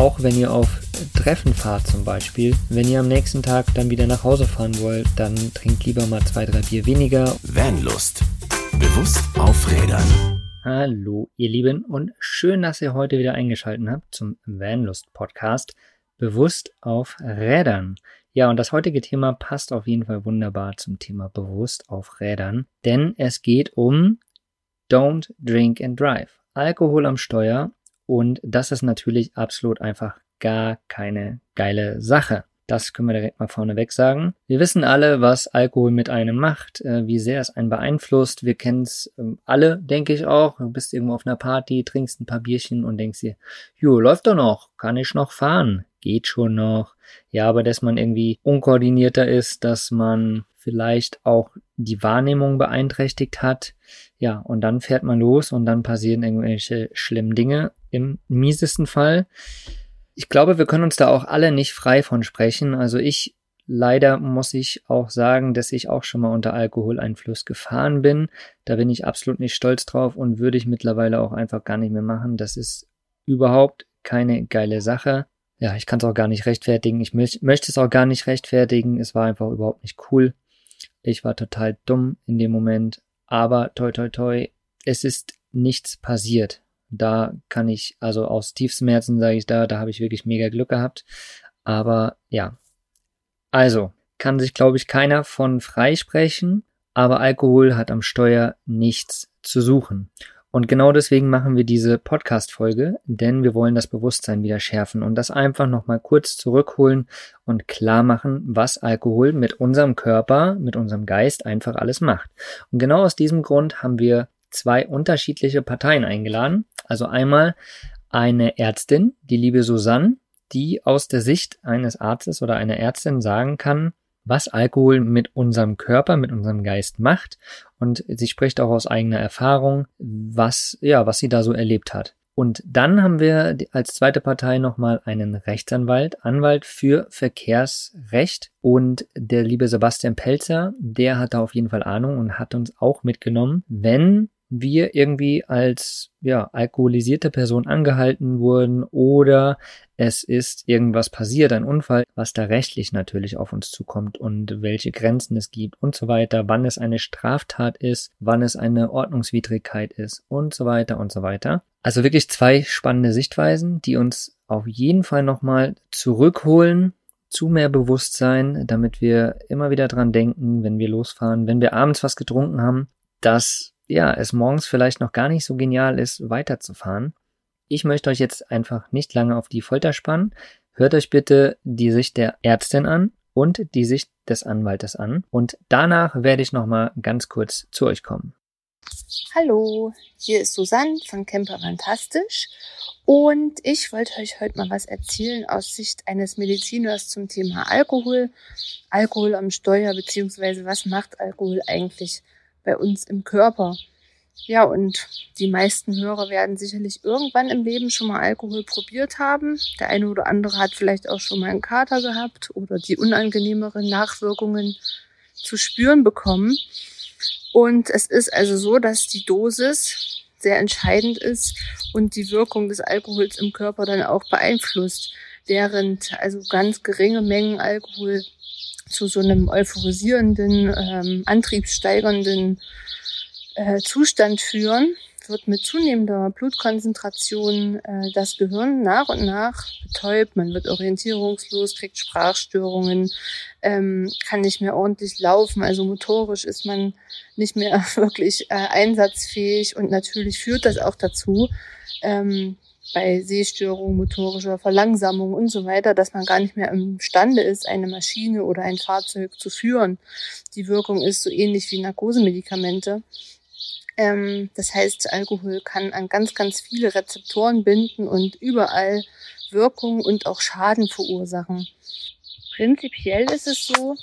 auch wenn ihr auf Treffen fahrt zum Beispiel. Wenn ihr am nächsten Tag dann wieder nach Hause fahren wollt, dann trinkt lieber mal zwei, drei Bier weniger. Vanlust. Bewusst aufrädern. Hallo, ihr Lieben, und schön, dass ihr heute wieder eingeschaltet habt zum Vanlust Podcast. Bewusst auf Rädern. Ja, und das heutige Thema passt auf jeden Fall wunderbar zum Thema bewusst auf Rädern, denn es geht um Don't Drink and Drive. Alkohol am Steuer und das ist natürlich absolut einfach gar keine geile Sache. Das können wir direkt mal vorneweg sagen. Wir wissen alle, was Alkohol mit einem macht, äh, wie sehr es einen beeinflusst. Wir kennen es ähm, alle, denke ich auch. Du bist irgendwo auf einer Party, trinkst ein paar Bierchen und denkst dir, jo, läuft doch noch, kann ich noch fahren, geht schon noch. Ja, aber dass man irgendwie unkoordinierter ist, dass man vielleicht auch die Wahrnehmung beeinträchtigt hat. Ja, und dann fährt man los und dann passieren irgendwelche schlimmen Dinge im miesesten Fall. Ich glaube, wir können uns da auch alle nicht frei von sprechen. Also ich leider muss ich auch sagen, dass ich auch schon mal unter Alkoholeinfluss gefahren bin. Da bin ich absolut nicht stolz drauf und würde ich mittlerweile auch einfach gar nicht mehr machen. Das ist überhaupt keine geile Sache. Ja, ich kann es auch gar nicht rechtfertigen. Ich möchte es auch gar nicht rechtfertigen. Es war einfach überhaupt nicht cool. Ich war total dumm in dem Moment. Aber toi toi toi, es ist nichts passiert. Da kann ich, also aus tiefstem Herzen sage ich da, da habe ich wirklich mega Glück gehabt. Aber ja. Also, kann sich, glaube ich, keiner von freisprechen, aber Alkohol hat am Steuer nichts zu suchen. Und genau deswegen machen wir diese Podcast-Folge, denn wir wollen das Bewusstsein wieder schärfen und das einfach nochmal kurz zurückholen und klar machen, was Alkohol mit unserem Körper, mit unserem Geist einfach alles macht. Und genau aus diesem Grund haben wir zwei unterschiedliche Parteien eingeladen. Also einmal eine Ärztin, die liebe Susanne, die aus der Sicht eines Arztes oder einer Ärztin sagen kann, was Alkohol mit unserem Körper, mit unserem Geist macht. Und sie spricht auch aus eigener Erfahrung, was, ja, was sie da so erlebt hat. Und dann haben wir als zweite Partei nochmal einen Rechtsanwalt, Anwalt für Verkehrsrecht. Und der liebe Sebastian Pelzer, der hat da auf jeden Fall Ahnung und hat uns auch mitgenommen, wenn wir irgendwie als ja, alkoholisierte Person angehalten wurden oder es ist irgendwas passiert, ein Unfall, was da rechtlich natürlich auf uns zukommt und welche Grenzen es gibt und so weiter, wann es eine Straftat ist, wann es eine Ordnungswidrigkeit ist und so weiter und so weiter. Also wirklich zwei spannende Sichtweisen, die uns auf jeden Fall nochmal zurückholen zu mehr Bewusstsein, damit wir immer wieder dran denken, wenn wir losfahren, wenn wir abends was getrunken haben, dass ja, es morgens vielleicht noch gar nicht so genial ist, weiterzufahren. Ich möchte euch jetzt einfach nicht lange auf die Folter spannen. Hört euch bitte die Sicht der Ärztin an und die Sicht des Anwaltes an. Und danach werde ich nochmal ganz kurz zu euch kommen. Hallo, hier ist Susanne von Camper Fantastisch und ich wollte euch heute mal was erzählen aus Sicht eines Mediziners zum Thema Alkohol, Alkohol am Steuer beziehungsweise was macht Alkohol eigentlich bei uns im Körper. Ja, und die meisten Hörer werden sicherlich irgendwann im Leben schon mal Alkohol probiert haben. Der eine oder andere hat vielleicht auch schon mal einen Kater gehabt oder die unangenehmeren Nachwirkungen zu spüren bekommen. Und es ist also so, dass die Dosis sehr entscheidend ist und die Wirkung des Alkohols im Körper dann auch beeinflusst. Während also ganz geringe Mengen Alkohol zu so einem euphorisierenden, ähm, antriebssteigernden äh, Zustand führen, wird mit zunehmender Blutkonzentration äh, das Gehirn nach und nach betäubt. Man wird orientierungslos, kriegt Sprachstörungen, ähm, kann nicht mehr ordentlich laufen. Also motorisch ist man nicht mehr wirklich äh, einsatzfähig und natürlich führt das auch dazu, ähm, bei Sehstörungen, motorischer Verlangsamung und so weiter, dass man gar nicht mehr imstande ist, eine Maschine oder ein Fahrzeug zu führen. Die Wirkung ist so ähnlich wie Narkosemedikamente. Ähm, das heißt, Alkohol kann an ganz, ganz viele Rezeptoren binden und überall Wirkung und auch Schaden verursachen. Prinzipiell ist es so,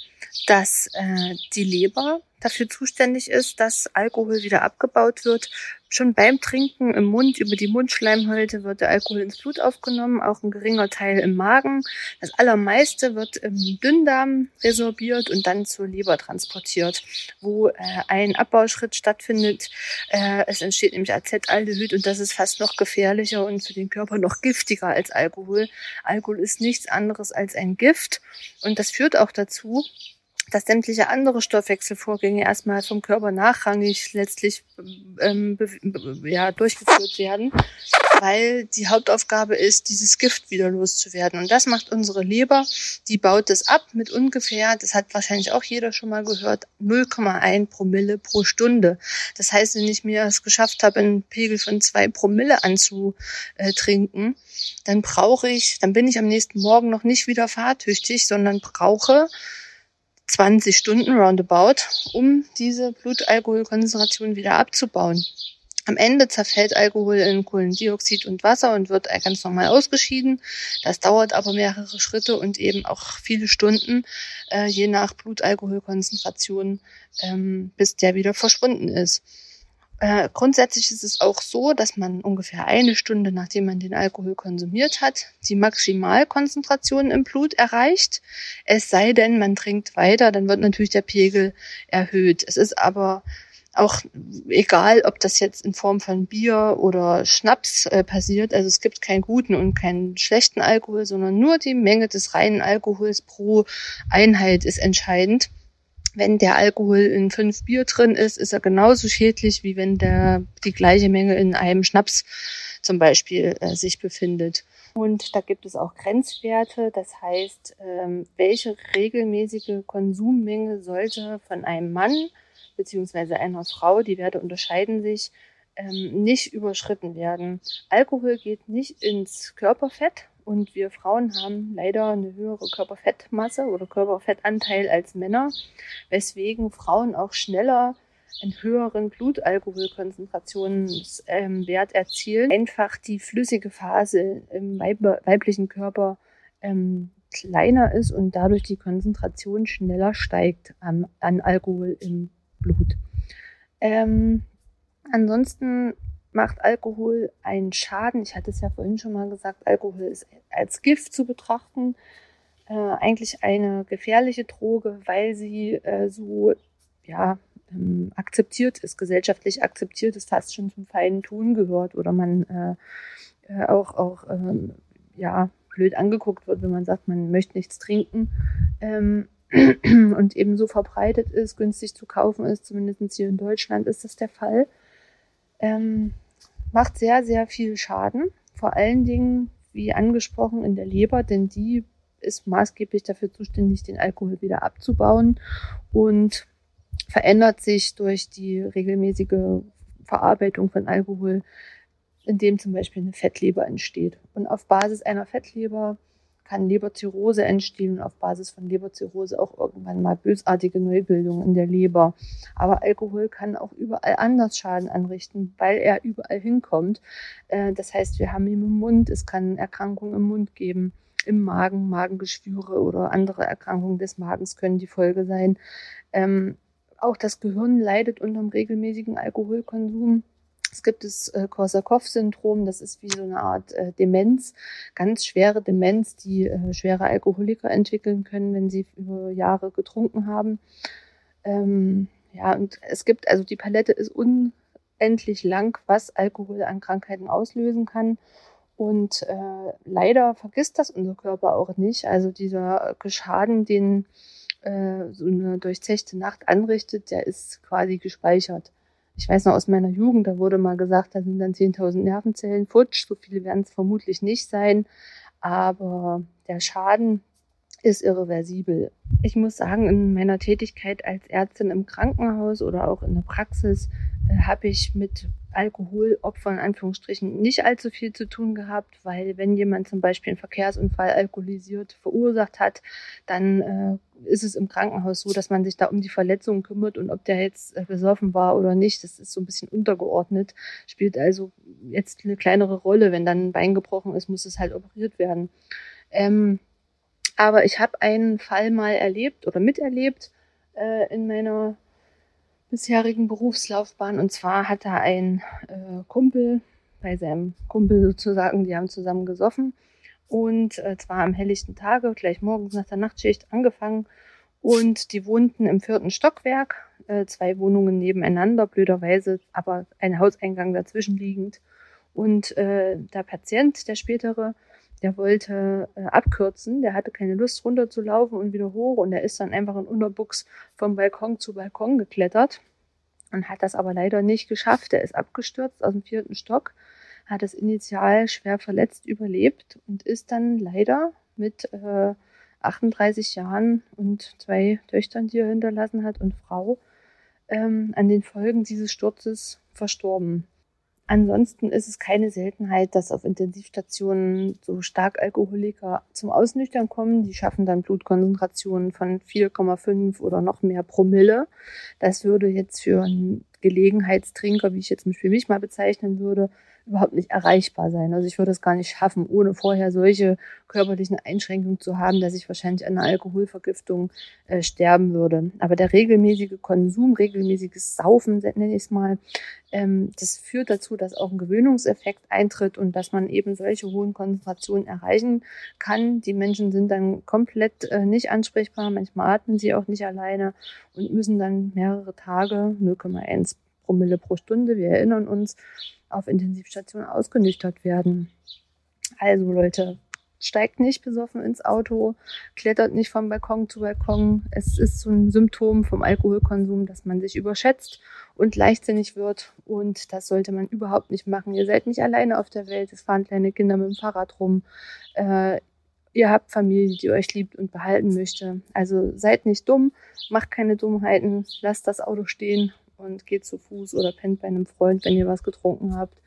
dass äh, die Leber dafür zuständig ist, dass Alkohol wieder abgebaut wird. Schon beim Trinken im Mund, über die Mundschleimhäute wird der Alkohol ins Blut aufgenommen, auch ein geringer Teil im Magen. Das allermeiste wird im Dünndarm resorbiert und dann zur Leber transportiert, wo äh, ein Abbauschritt stattfindet. Äh, es entsteht nämlich Acetaldehyd und das ist fast noch gefährlicher und für den Körper noch giftiger als Alkohol. Alkohol ist nichts anderes als ein Gift und das führt auch dazu, dass sämtliche andere Stoffwechselvorgänge erstmal vom Körper nachrangig letztlich ähm, ja, durchgeführt werden, weil die Hauptaufgabe ist, dieses Gift wieder loszuwerden. Und das macht unsere Leber, die baut es ab mit ungefähr, das hat wahrscheinlich auch jeder schon mal gehört, 0,1 Promille pro Stunde. Das heißt, wenn ich mir es geschafft habe, einen Pegel von zwei Promille anzutrinken, dann brauche ich, dann bin ich am nächsten Morgen noch nicht wieder fahrtüchtig, sondern brauche 20 Stunden roundabout, um diese Blutalkoholkonzentration wieder abzubauen. Am Ende zerfällt Alkohol in Kohlendioxid und Wasser und wird ganz normal ausgeschieden. Das dauert aber mehrere Schritte und eben auch viele Stunden, äh, je nach Blutalkoholkonzentration, ähm, bis der wieder verschwunden ist. Äh, grundsätzlich ist es auch so, dass man ungefähr eine Stunde, nachdem man den Alkohol konsumiert hat, die Maximalkonzentration im Blut erreicht. Es sei denn, man trinkt weiter, dann wird natürlich der Pegel erhöht. Es ist aber auch egal, ob das jetzt in Form von Bier oder Schnaps äh, passiert. Also es gibt keinen guten und keinen schlechten Alkohol, sondern nur die Menge des reinen Alkohols pro Einheit ist entscheidend wenn der Alkohol in fünf Bier drin ist, ist er genauso schädlich, wie wenn der die gleiche Menge in einem Schnaps zum Beispiel äh, sich befindet. Und da gibt es auch Grenzwerte, das heißt, ähm, welche regelmäßige Konsummenge sollte von einem Mann beziehungsweise einer Frau, die Werte unterscheiden sich, ähm, nicht überschritten werden. Alkohol geht nicht ins Körperfett, und wir Frauen haben leider eine höhere Körperfettmasse oder Körperfettanteil als Männer, weswegen Frauen auch schneller einen höheren Blutalkoholkonzentrationswert erzielen. Einfach die flüssige Phase im weiblichen Körper ähm, kleiner ist und dadurch die Konzentration schneller steigt an, an Alkohol im Blut. Ähm, ansonsten macht Alkohol einen Schaden. Ich hatte es ja vorhin schon mal gesagt, Alkohol ist als Gift zu betrachten. Äh, eigentlich eine gefährliche Droge, weil sie äh, so ja, ähm, akzeptiert ist, gesellschaftlich akzeptiert ist, fast schon zum feinen Ton gehört oder man äh, äh auch, auch ähm, ja, blöd angeguckt wird, wenn man sagt, man möchte nichts trinken. Ähm, und eben so verbreitet ist, günstig zu kaufen ist, zumindest hier in Deutschland ist das der Fall. Ähm, macht sehr, sehr viel Schaden. Vor allen Dingen, wie angesprochen, in der Leber, denn die ist maßgeblich dafür zuständig, den Alkohol wieder abzubauen und verändert sich durch die regelmäßige Verarbeitung von Alkohol, indem zum Beispiel eine Fettleber entsteht. Und auf Basis einer Fettleber kann Leberzirrhose entstehen und auf Basis von Leberzirrhose auch irgendwann mal bösartige Neubildungen in der Leber. Aber Alkohol kann auch überall anders Schaden anrichten, weil er überall hinkommt. Äh, das heißt, wir haben ihn im Mund, es kann Erkrankungen im Mund geben, im Magen, Magengeschwüre oder andere Erkrankungen des Magens können die Folge sein. Ähm, auch das Gehirn leidet unter dem regelmäßigen Alkoholkonsum. Es gibt das äh, Korsakow-Syndrom, das ist wie so eine Art äh, Demenz, ganz schwere Demenz, die äh, schwere Alkoholiker entwickeln können, wenn sie über Jahre getrunken haben. Ähm, ja, und es gibt, also die Palette ist unendlich lang, was Alkohol an Krankheiten auslösen kann. Und äh, leider vergisst das unser Körper auch nicht. Also dieser Schaden, den äh, so eine durchzechte Nacht anrichtet, der ist quasi gespeichert ich weiß noch aus meiner Jugend, da wurde mal gesagt, da sind dann 10.000 Nervenzellen futsch. So viele werden es vermutlich nicht sein. Aber der Schaden ist irreversibel. Ich muss sagen, in meiner Tätigkeit als Ärztin im Krankenhaus oder auch in der Praxis äh, habe ich mit Alkoholopfern in Anführungsstrichen nicht allzu viel zu tun gehabt, weil wenn jemand zum Beispiel einen Verkehrsunfall alkoholisiert verursacht hat, dann äh, ist es im Krankenhaus so, dass man sich da um die Verletzungen kümmert und ob der jetzt äh, besoffen war oder nicht, das ist so ein bisschen untergeordnet, spielt also jetzt eine kleinere Rolle. Wenn dann ein Bein gebrochen ist, muss es halt operiert werden. Ähm, aber ich habe einen Fall mal erlebt oder miterlebt äh, in meiner bisherigen Berufslaufbahn. Und zwar hat er ein äh, Kumpel bei seinem Kumpel sozusagen, die haben zusammen gesoffen. Und äh, zwar am helllichten Tage, gleich morgens nach der Nachtschicht angefangen. Und die wohnten im vierten Stockwerk, äh, zwei Wohnungen nebeneinander, blöderweise, aber ein Hauseingang dazwischen liegend. Und äh, der Patient, der spätere, der wollte äh, abkürzen, der hatte keine Lust runterzulaufen und wieder hoch und er ist dann einfach in Unterbuchs vom Balkon zu Balkon geklettert und hat das aber leider nicht geschafft. Er ist abgestürzt aus dem vierten Stock, hat es initial schwer verletzt überlebt und ist dann leider mit äh, 38 Jahren und zwei Töchtern, die er hinterlassen hat und Frau, ähm, an den Folgen dieses Sturzes verstorben. Ansonsten ist es keine Seltenheit, dass auf Intensivstationen so stark Alkoholiker zum Ausnüchtern kommen. Die schaffen dann Blutkonzentrationen von 4,5 oder noch mehr Promille. Das würde jetzt für einen Gelegenheitstrinker, wie ich jetzt für mich mal bezeichnen würde, überhaupt nicht erreichbar sein. Also ich würde es gar nicht schaffen, ohne vorher solche körperlichen Einschränkungen zu haben, dass ich wahrscheinlich an einer Alkoholvergiftung äh, sterben würde. Aber der regelmäßige Konsum, regelmäßiges Saufen, nenne ich es mal, ähm, das führt dazu, dass auch ein Gewöhnungseffekt eintritt und dass man eben solche hohen Konzentrationen erreichen kann. Die Menschen sind dann komplett äh, nicht ansprechbar, manchmal atmen sie auch nicht alleine und müssen dann mehrere Tage 0,1 Promille pro Stunde, wir erinnern uns, auf Intensivstation ausgenüchtert werden. Also Leute, steigt nicht besoffen ins Auto, klettert nicht vom Balkon zu Balkon. Es ist so ein Symptom vom Alkoholkonsum, dass man sich überschätzt und leichtsinnig wird. Und das sollte man überhaupt nicht machen. Ihr seid nicht alleine auf der Welt. Es fahren kleine Kinder mit dem Fahrrad rum. Äh, ihr habt Familie, die euch liebt und behalten möchte. Also seid nicht dumm, macht keine Dummheiten, lasst das Auto stehen und geht zu Fuß oder pennt bei einem Freund, wenn ihr was getrunken habt.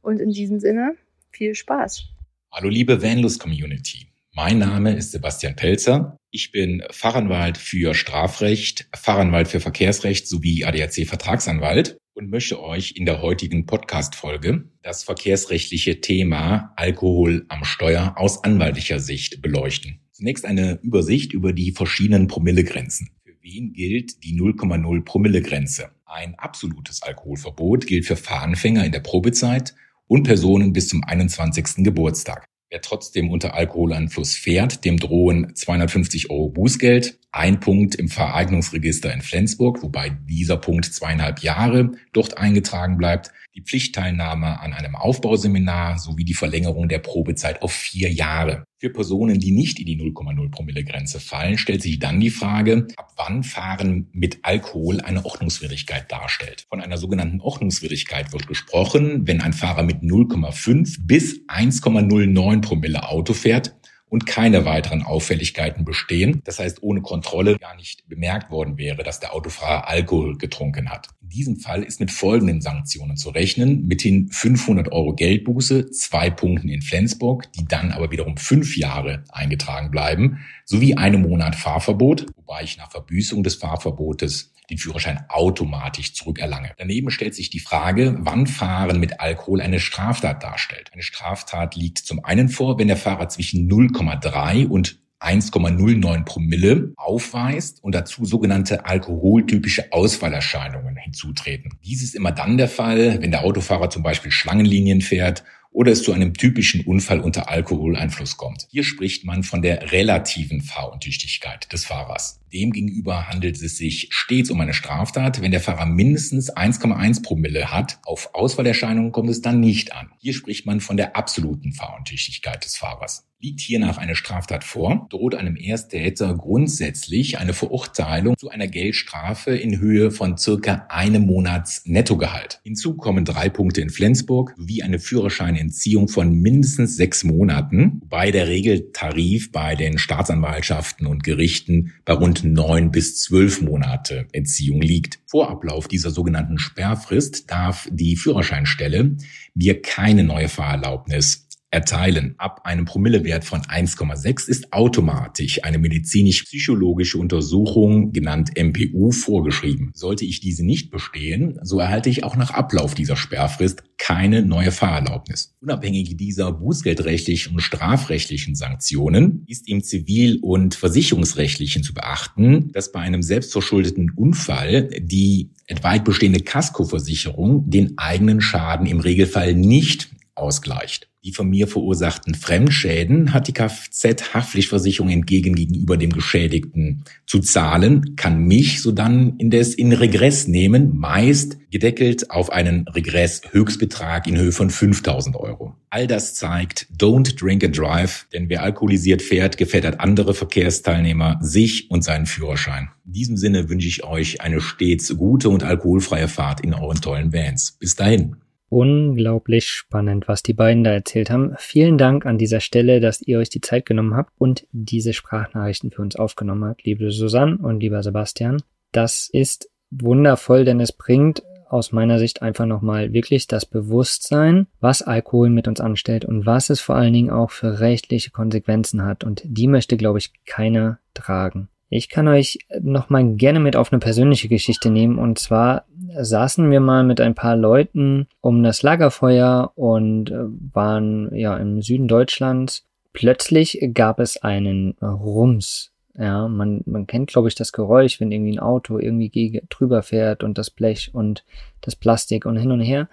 Und in diesem Sinne, viel Spaß. Hallo liebe Vanlust Community. Mein Name ist Sebastian Pelzer. Ich bin Fachanwalt für Strafrecht, Fachanwalt für Verkehrsrecht sowie ADAC Vertragsanwalt und möchte euch in der heutigen Podcast-Folge das verkehrsrechtliche Thema Alkohol am Steuer aus anwaltlicher Sicht beleuchten. Zunächst eine Übersicht über die verschiedenen Promillegrenzen. Für wen gilt die 0,0 Promillegrenze? Ein absolutes Alkoholverbot gilt für Fahranfänger in der Probezeit und Personen bis zum 21. Geburtstag. Wer trotzdem unter Alkoholeinfluss fährt, dem drohen 250 Euro Bußgeld, ein Punkt im Vereignungsregister in Flensburg, wobei dieser Punkt zweieinhalb Jahre dort eingetragen bleibt, die Pflichtteilnahme an einem Aufbauseminar sowie die Verlängerung der Probezeit auf vier Jahre. Für Personen, die nicht in die 0,0 Promille Grenze fallen, stellt sich dann die Frage, ab wann Fahren mit Alkohol eine Ordnungswidrigkeit darstellt. Von einer sogenannten Ordnungswidrigkeit wird gesprochen, wenn ein Fahrer mit 0,5 bis 1,09 Promille Auto fährt, und keine weiteren Auffälligkeiten bestehen. Das heißt, ohne Kontrolle gar nicht bemerkt worden wäre, dass der Autofahrer Alkohol getrunken hat. In diesem Fall ist mit folgenden Sanktionen zu rechnen. Mithin 500 Euro Geldbuße, zwei Punkten in Flensburg, die dann aber wiederum fünf Jahre eingetragen bleiben, sowie einem Monat Fahrverbot, wobei ich nach Verbüßung des Fahrverbotes den Führerschein automatisch zurückerlange. Daneben stellt sich die Frage, wann Fahren mit Alkohol eine Straftat darstellt. Eine Straftat liegt zum einen vor, wenn der Fahrer zwischen 0,3 und 1,09 Promille aufweist und dazu sogenannte alkoholtypische Ausfallerscheinungen hinzutreten. Dies ist immer dann der Fall, wenn der Autofahrer zum Beispiel Schlangenlinien fährt oder es zu einem typischen Unfall unter Alkoholeinfluss kommt. Hier spricht man von der relativen Fahruntüchtigkeit des Fahrers. Demgegenüber handelt es sich stets um eine Straftat, wenn der Fahrer mindestens 1,1 Promille hat. Auf Ausfallerscheinungen kommt es dann nicht an. Hier spricht man von der absoluten Fahruntüchtigkeit des Fahrers. Liegt hiernach eine Straftat vor, droht einem Ersttäter grundsätzlich eine Verurteilung zu einer Geldstrafe in Höhe von circa einem Monats Nettogehalt. Hinzu kommen drei Punkte in Flensburg sowie eine Führerscheinentziehung von mindestens sechs Monaten, wobei der Regeltarif bei den Staatsanwaltschaften und Gerichten bei rund neun bis zwölf Monate Entziehung liegt. Vor Ablauf dieser sogenannten Sperrfrist darf die Führerscheinstelle mir keine neue Fahrerlaubnis erteilen. Ab einem Promillewert von 1,6 ist automatisch eine medizinisch-psychologische Untersuchung, genannt MPU, vorgeschrieben. Sollte ich diese nicht bestehen, so erhalte ich auch nach Ablauf dieser Sperrfrist keine neue Fahrerlaubnis. Unabhängig dieser bußgeldrechtlichen und strafrechtlichen Sanktionen ist im zivil- und versicherungsrechtlichen zu beachten, dass bei einem selbstverschuldeten Unfall die etwaig bestehende Kaskoversicherung den eigenen Schaden im Regelfall nicht ausgleicht. Die von mir verursachten Fremdschäden hat die Kfz-Haftpflichtversicherung entgegen gegenüber dem Geschädigten zu zahlen, kann mich sodann indes in Regress nehmen, meist gedeckelt auf einen Regress-Höchstbetrag in Höhe von 5000 Euro. All das zeigt, don't drink and drive, denn wer alkoholisiert fährt, gefährdet andere Verkehrsteilnehmer, sich und seinen Führerschein. In diesem Sinne wünsche ich euch eine stets gute und alkoholfreie Fahrt in euren tollen Vans. Bis dahin. Unglaublich spannend, was die beiden da erzählt haben. Vielen Dank an dieser Stelle, dass ihr euch die Zeit genommen habt und diese Sprachnachrichten für uns aufgenommen habt, liebe Susanne und lieber Sebastian. Das ist wundervoll, denn es bringt aus meiner Sicht einfach nochmal wirklich das Bewusstsein, was Alkohol mit uns anstellt und was es vor allen Dingen auch für rechtliche Konsequenzen hat. Und die möchte, glaube ich, keiner tragen. Ich kann euch noch mal gerne mit auf eine persönliche Geschichte nehmen. Und zwar saßen wir mal mit ein paar Leuten um das Lagerfeuer und äh, waren ja im Süden Deutschlands. Plötzlich gab es einen Rums. Ja, man, man kennt, glaube ich, das Geräusch, wenn irgendwie ein Auto irgendwie drüber fährt und das Blech und das Plastik und hin und her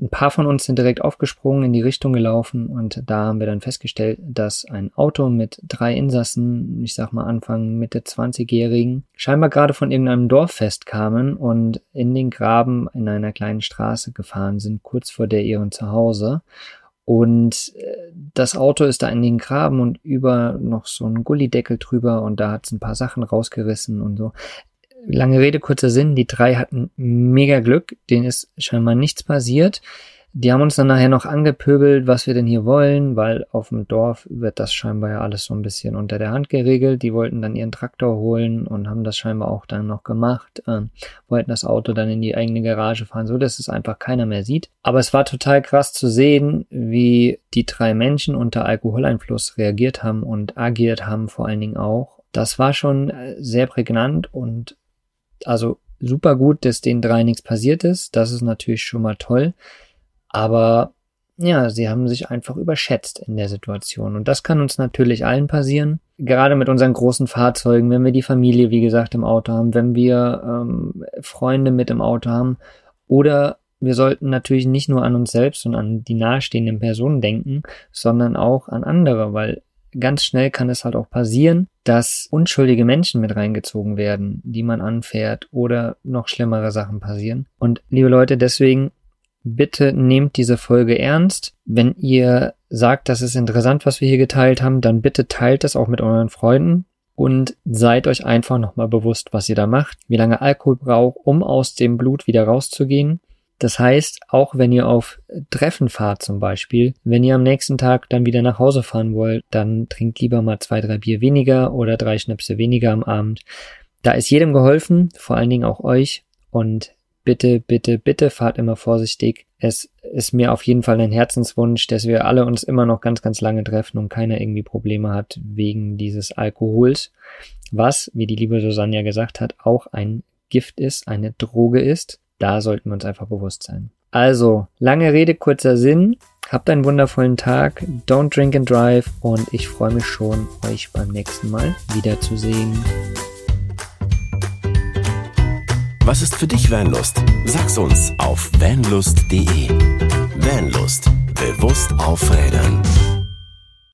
ein paar von uns sind direkt aufgesprungen, in die Richtung gelaufen und da haben wir dann festgestellt, dass ein Auto mit drei Insassen, ich sag mal Anfang Mitte 20-Jährigen, scheinbar gerade von irgendeinem Dorffest kamen und in den Graben in einer kleinen Straße gefahren sind, kurz vor der ihren Zuhause. Und äh, das Auto ist da in den Graben und über noch so ein Gullideckel drüber und da hat es ein paar Sachen rausgerissen und so lange Rede, kurzer Sinn, die drei hatten mega Glück, denen ist scheinbar nichts passiert. Die haben uns dann nachher noch angepöbelt, was wir denn hier wollen, weil auf dem Dorf wird das scheinbar ja alles so ein bisschen unter der Hand geregelt. Die wollten dann ihren Traktor holen und haben das scheinbar auch dann noch gemacht, äh, wollten das Auto dann in die eigene Garage fahren, so dass es einfach keiner mehr sieht. Aber es war total krass zu sehen, wie die drei Menschen unter Alkoholeinfluss reagiert haben und agiert haben vor allen Dingen auch. Das war schon äh, sehr prägnant und also super gut, dass den drei nichts passiert ist. Das ist natürlich schon mal toll. Aber ja, sie haben sich einfach überschätzt in der Situation. Und das kann uns natürlich allen passieren. Gerade mit unseren großen Fahrzeugen, wenn wir die Familie, wie gesagt, im Auto haben, wenn wir ähm, Freunde mit im Auto haben. Oder wir sollten natürlich nicht nur an uns selbst und an die nahestehenden Personen denken, sondern auch an andere, weil ganz schnell kann es halt auch passieren, dass unschuldige Menschen mit reingezogen werden, die man anfährt oder noch schlimmere Sachen passieren. Und liebe Leute, deswegen bitte nehmt diese Folge ernst. Wenn ihr sagt, das ist interessant, was wir hier geteilt haben, dann bitte teilt es auch mit euren Freunden und seid euch einfach nochmal bewusst, was ihr da macht, wie lange Alkohol braucht, um aus dem Blut wieder rauszugehen das heißt, auch wenn ihr auf Treffen fahrt zum Beispiel, wenn ihr am nächsten Tag dann wieder nach Hause fahren wollt, dann trinkt lieber mal zwei, drei Bier weniger oder drei Schnäpse weniger am Abend. Da ist jedem geholfen, vor allen Dingen auch euch. Und bitte, bitte, bitte fahrt immer vorsichtig. Es ist mir auf jeden Fall ein Herzenswunsch, dass wir alle uns immer noch ganz, ganz lange treffen und keiner irgendwie Probleme hat wegen dieses Alkohols, was, wie die liebe Susanne ja gesagt hat, auch ein Gift ist, eine Droge ist. Da sollten wir uns einfach bewusst sein. Also, lange Rede, kurzer Sinn. Habt einen wundervollen Tag. Don't drink and drive. Und ich freue mich schon, euch beim nächsten Mal wiederzusehen. Was ist für dich Vanlust? Sag's uns auf vanlust.de. Vanlust. Bewusst aufrädern.